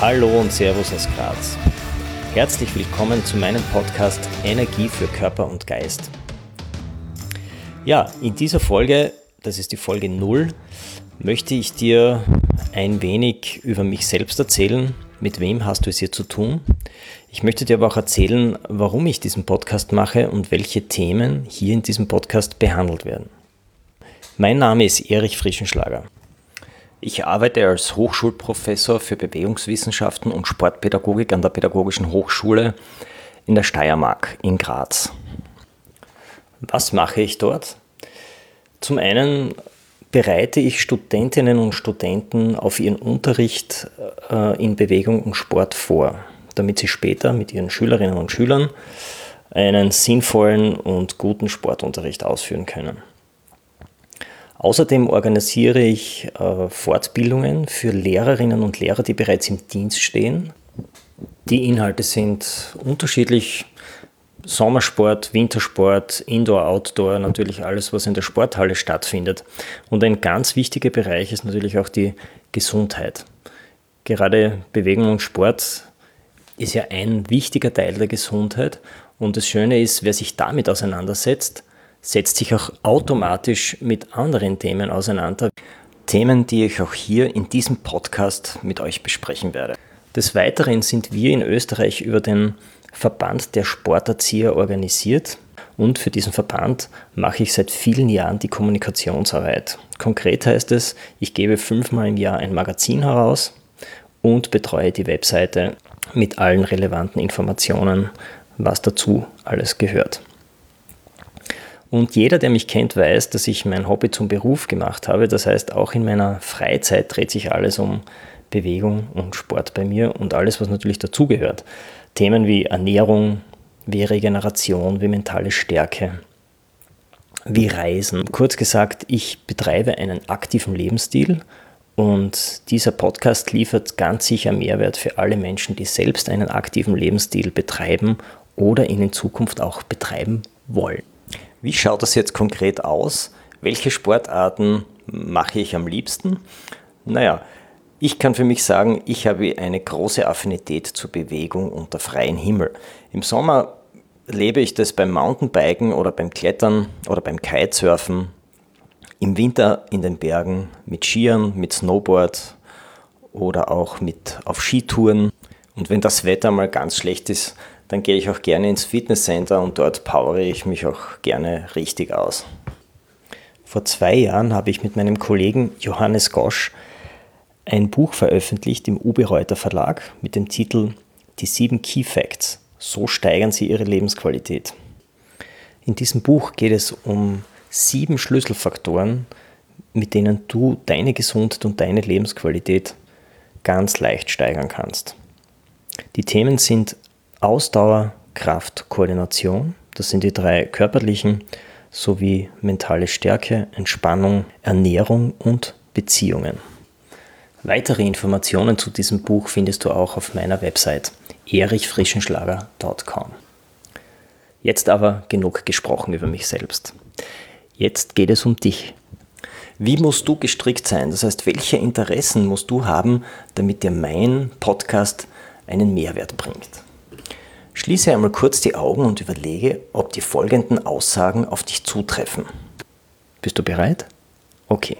Hallo und Servus aus Graz. Herzlich willkommen zu meinem Podcast Energie für Körper und Geist. Ja, in dieser Folge, das ist die Folge 0, möchte ich dir ein wenig über mich selbst erzählen. Mit wem hast du es hier zu tun? Ich möchte dir aber auch erzählen, warum ich diesen Podcast mache und welche Themen hier in diesem Podcast behandelt werden. Mein Name ist Erich Frischenschlager. Ich arbeite als Hochschulprofessor für Bewegungswissenschaften und Sportpädagogik an der Pädagogischen Hochschule in der Steiermark in Graz. Was mache ich dort? Zum einen bereite ich Studentinnen und Studenten auf ihren Unterricht äh, in Bewegung und Sport vor, damit sie später mit ihren Schülerinnen und Schülern einen sinnvollen und guten Sportunterricht ausführen können. Außerdem organisiere ich äh, Fortbildungen für Lehrerinnen und Lehrer, die bereits im Dienst stehen. Die Inhalte sind unterschiedlich. Sommersport, Wintersport, Indoor, Outdoor, natürlich alles, was in der Sporthalle stattfindet. Und ein ganz wichtiger Bereich ist natürlich auch die Gesundheit. Gerade Bewegung und Sport ist ja ein wichtiger Teil der Gesundheit. Und das Schöne ist, wer sich damit auseinandersetzt, setzt sich auch automatisch mit anderen Themen auseinander. Themen, die ich auch hier in diesem Podcast mit euch besprechen werde. Des Weiteren sind wir in Österreich über den Verband der Sporterzieher organisiert und für diesen Verband mache ich seit vielen Jahren die Kommunikationsarbeit. Konkret heißt es, ich gebe fünfmal im Jahr ein Magazin heraus und betreue die Webseite mit allen relevanten Informationen, was dazu alles gehört. Und jeder, der mich kennt, weiß, dass ich mein Hobby zum Beruf gemacht habe. Das heißt, auch in meiner Freizeit dreht sich alles um Bewegung und Sport bei mir und alles, was natürlich dazugehört. Themen wie Ernährung, wie Regeneration, wie mentale Stärke, wie Reisen. Kurz gesagt, ich betreibe einen aktiven Lebensstil und dieser Podcast liefert ganz sicher Mehrwert für alle Menschen, die selbst einen aktiven Lebensstil betreiben oder ihn in Zukunft auch betreiben wollen. Wie schaut das jetzt konkret aus? Welche Sportarten mache ich am liebsten? Naja, ich kann für mich sagen, ich habe eine große Affinität zur Bewegung unter freiem Himmel. Im Sommer lebe ich das beim Mountainbiken oder beim Klettern oder beim Kitesurfen. Im Winter in den Bergen mit Skiern, mit Snowboard oder auch mit auf Skitouren. Und wenn das Wetter mal ganz schlecht ist, dann gehe ich auch gerne ins Fitnesscenter und dort powere ich mich auch gerne richtig aus. Vor zwei Jahren habe ich mit meinem Kollegen Johannes Gosch ein Buch veröffentlicht im Uwe Reuter Verlag mit dem Titel Die sieben Key Facts. So steigern Sie Ihre Lebensqualität. In diesem Buch geht es um sieben Schlüsselfaktoren, mit denen du deine Gesundheit und deine Lebensqualität ganz leicht steigern kannst. Die Themen sind Ausdauer, Kraft, Koordination. Das sind die drei körperlichen sowie mentale Stärke, Entspannung, Ernährung und Beziehungen. Weitere Informationen zu diesem Buch findest du auch auf meiner Website erichfrischenschlager.com. Jetzt aber genug gesprochen über mich selbst. Jetzt geht es um dich. Wie musst du gestrickt sein? Das heißt, welche Interessen musst du haben, damit dir mein Podcast einen Mehrwert bringt? Schließe einmal kurz die Augen und überlege, ob die folgenden Aussagen auf dich zutreffen. Bist du bereit? Okay.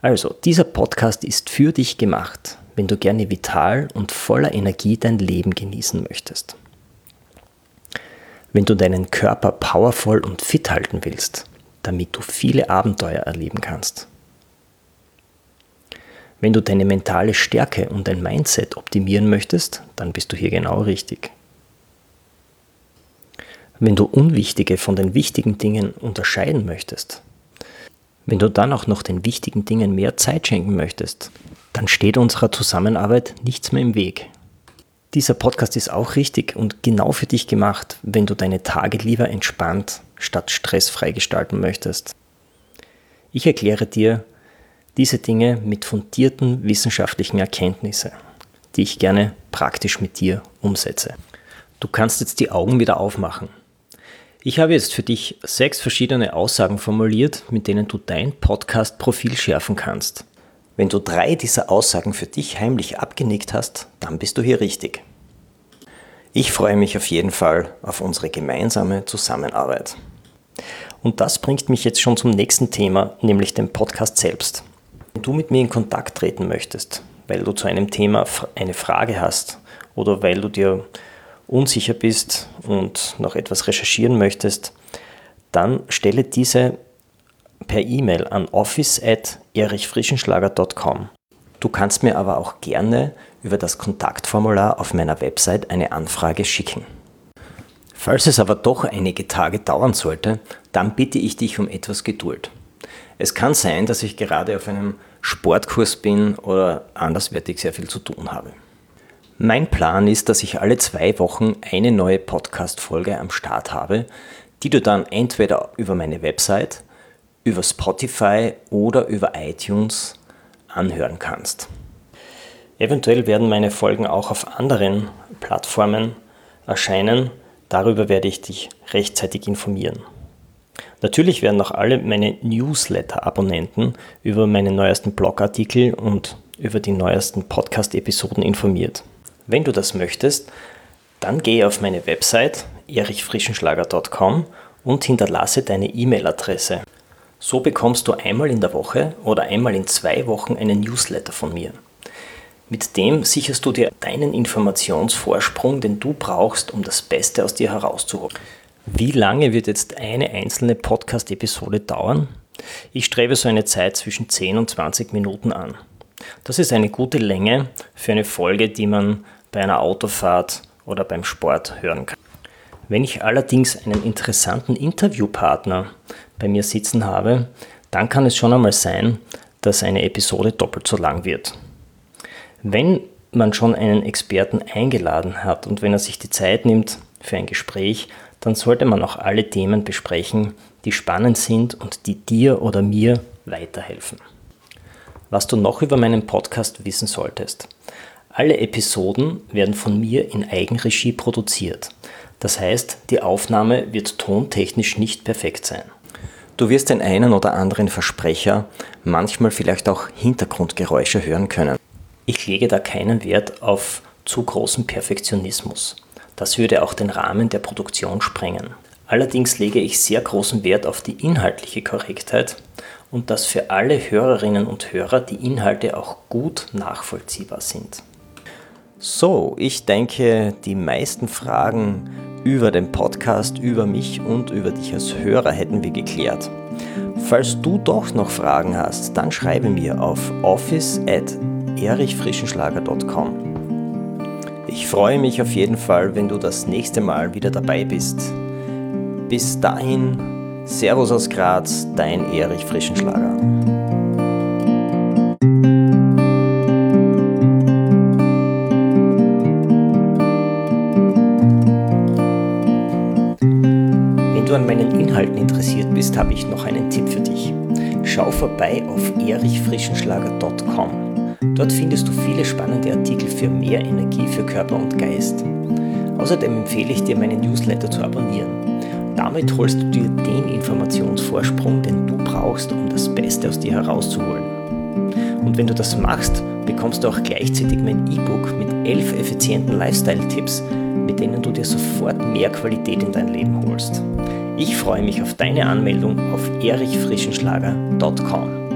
Also, dieser Podcast ist für dich gemacht, wenn du gerne vital und voller Energie dein Leben genießen möchtest. Wenn du deinen Körper powervoll und fit halten willst, damit du viele Abenteuer erleben kannst. Wenn du deine mentale Stärke und dein Mindset optimieren möchtest, dann bist du hier genau richtig. Wenn du unwichtige von den wichtigen Dingen unterscheiden möchtest, wenn du dann auch noch den wichtigen Dingen mehr Zeit schenken möchtest, dann steht unserer Zusammenarbeit nichts mehr im Weg. Dieser Podcast ist auch richtig und genau für dich gemacht, wenn du deine Tage lieber entspannt statt stressfrei gestalten möchtest. Ich erkläre dir diese Dinge mit fundierten wissenschaftlichen Erkenntnissen, die ich gerne praktisch mit dir umsetze. Du kannst jetzt die Augen wieder aufmachen. Ich habe jetzt für dich sechs verschiedene Aussagen formuliert, mit denen du dein Podcast-Profil schärfen kannst. Wenn du drei dieser Aussagen für dich heimlich abgenickt hast, dann bist du hier richtig. Ich freue mich auf jeden Fall auf unsere gemeinsame Zusammenarbeit. Und das bringt mich jetzt schon zum nächsten Thema, nämlich dem Podcast selbst. Wenn du mit mir in Kontakt treten möchtest, weil du zu einem Thema eine Frage hast oder weil du dir unsicher bist und noch etwas recherchieren möchtest, dann stelle diese per E-Mail an office.erichfrischenschlager.com. Du kannst mir aber auch gerne über das Kontaktformular auf meiner Website eine Anfrage schicken. Falls es aber doch einige Tage dauern sollte, dann bitte ich dich um etwas Geduld. Es kann sein, dass ich gerade auf einem Sportkurs bin oder anderswertig sehr viel zu tun habe. Mein Plan ist, dass ich alle zwei Wochen eine neue Podcast-Folge am Start habe, die du dann entweder über meine Website über Spotify oder über iTunes anhören kannst. Eventuell werden meine Folgen auch auf anderen Plattformen erscheinen. Darüber werde ich dich rechtzeitig informieren. Natürlich werden auch alle meine Newsletter-Abonnenten über meine neuesten Blogartikel und über die neuesten Podcast-Episoden informiert. Wenn du das möchtest, dann gehe auf meine Website erichfrischenschlager.com und hinterlasse deine E-Mail-Adresse. So bekommst du einmal in der Woche oder einmal in zwei Wochen einen Newsletter von mir. Mit dem sicherst du dir deinen Informationsvorsprung, den du brauchst, um das Beste aus dir herauszuholen. Wie lange wird jetzt eine einzelne Podcast-Episode dauern? Ich strebe so eine Zeit zwischen 10 und 20 Minuten an. Das ist eine gute Länge für eine Folge, die man bei einer Autofahrt oder beim Sport hören kann. Wenn ich allerdings einen interessanten Interviewpartner bei mir sitzen habe, dann kann es schon einmal sein, dass eine Episode doppelt so lang wird. Wenn man schon einen Experten eingeladen hat und wenn er sich die Zeit nimmt für ein Gespräch, dann sollte man auch alle Themen besprechen, die spannend sind und die dir oder mir weiterhelfen. Was du noch über meinen Podcast wissen solltest. Alle Episoden werden von mir in Eigenregie produziert. Das heißt, die Aufnahme wird tontechnisch nicht perfekt sein. Du wirst den einen oder anderen Versprecher, manchmal vielleicht auch Hintergrundgeräusche hören können. Ich lege da keinen Wert auf zu großen Perfektionismus. Das würde auch den Rahmen der Produktion sprengen. Allerdings lege ich sehr großen Wert auf die inhaltliche Korrektheit und dass für alle Hörerinnen und Hörer die Inhalte auch gut nachvollziehbar sind. So, ich denke, die meisten Fragen über den Podcast, über mich und über dich als Hörer hätten wir geklärt. Falls du doch noch Fragen hast, dann schreibe mir auf office.erichfrischenschlager.com. Ich freue mich auf jeden Fall, wenn du das nächste Mal wieder dabei bist. Bis dahin, Servus aus Graz, dein Erich Frischenschlager. an meinen Inhalten interessiert bist, habe ich noch einen Tipp für dich. Schau vorbei auf erichfrischenschlager.com. Dort findest du viele spannende Artikel für mehr Energie für Körper und Geist. Außerdem empfehle ich dir, meinen Newsletter zu abonnieren. Damit holst du dir den Informationsvorsprung, den du brauchst, um das Beste aus dir herauszuholen. Und wenn du das machst, bekommst du auch gleichzeitig mein E-Book mit elf effizienten Lifestyle-Tipps, mit denen du dir sofort mehr Qualität in dein Leben holst. Ich freue mich auf deine Anmeldung auf erichfrischenschlager.com.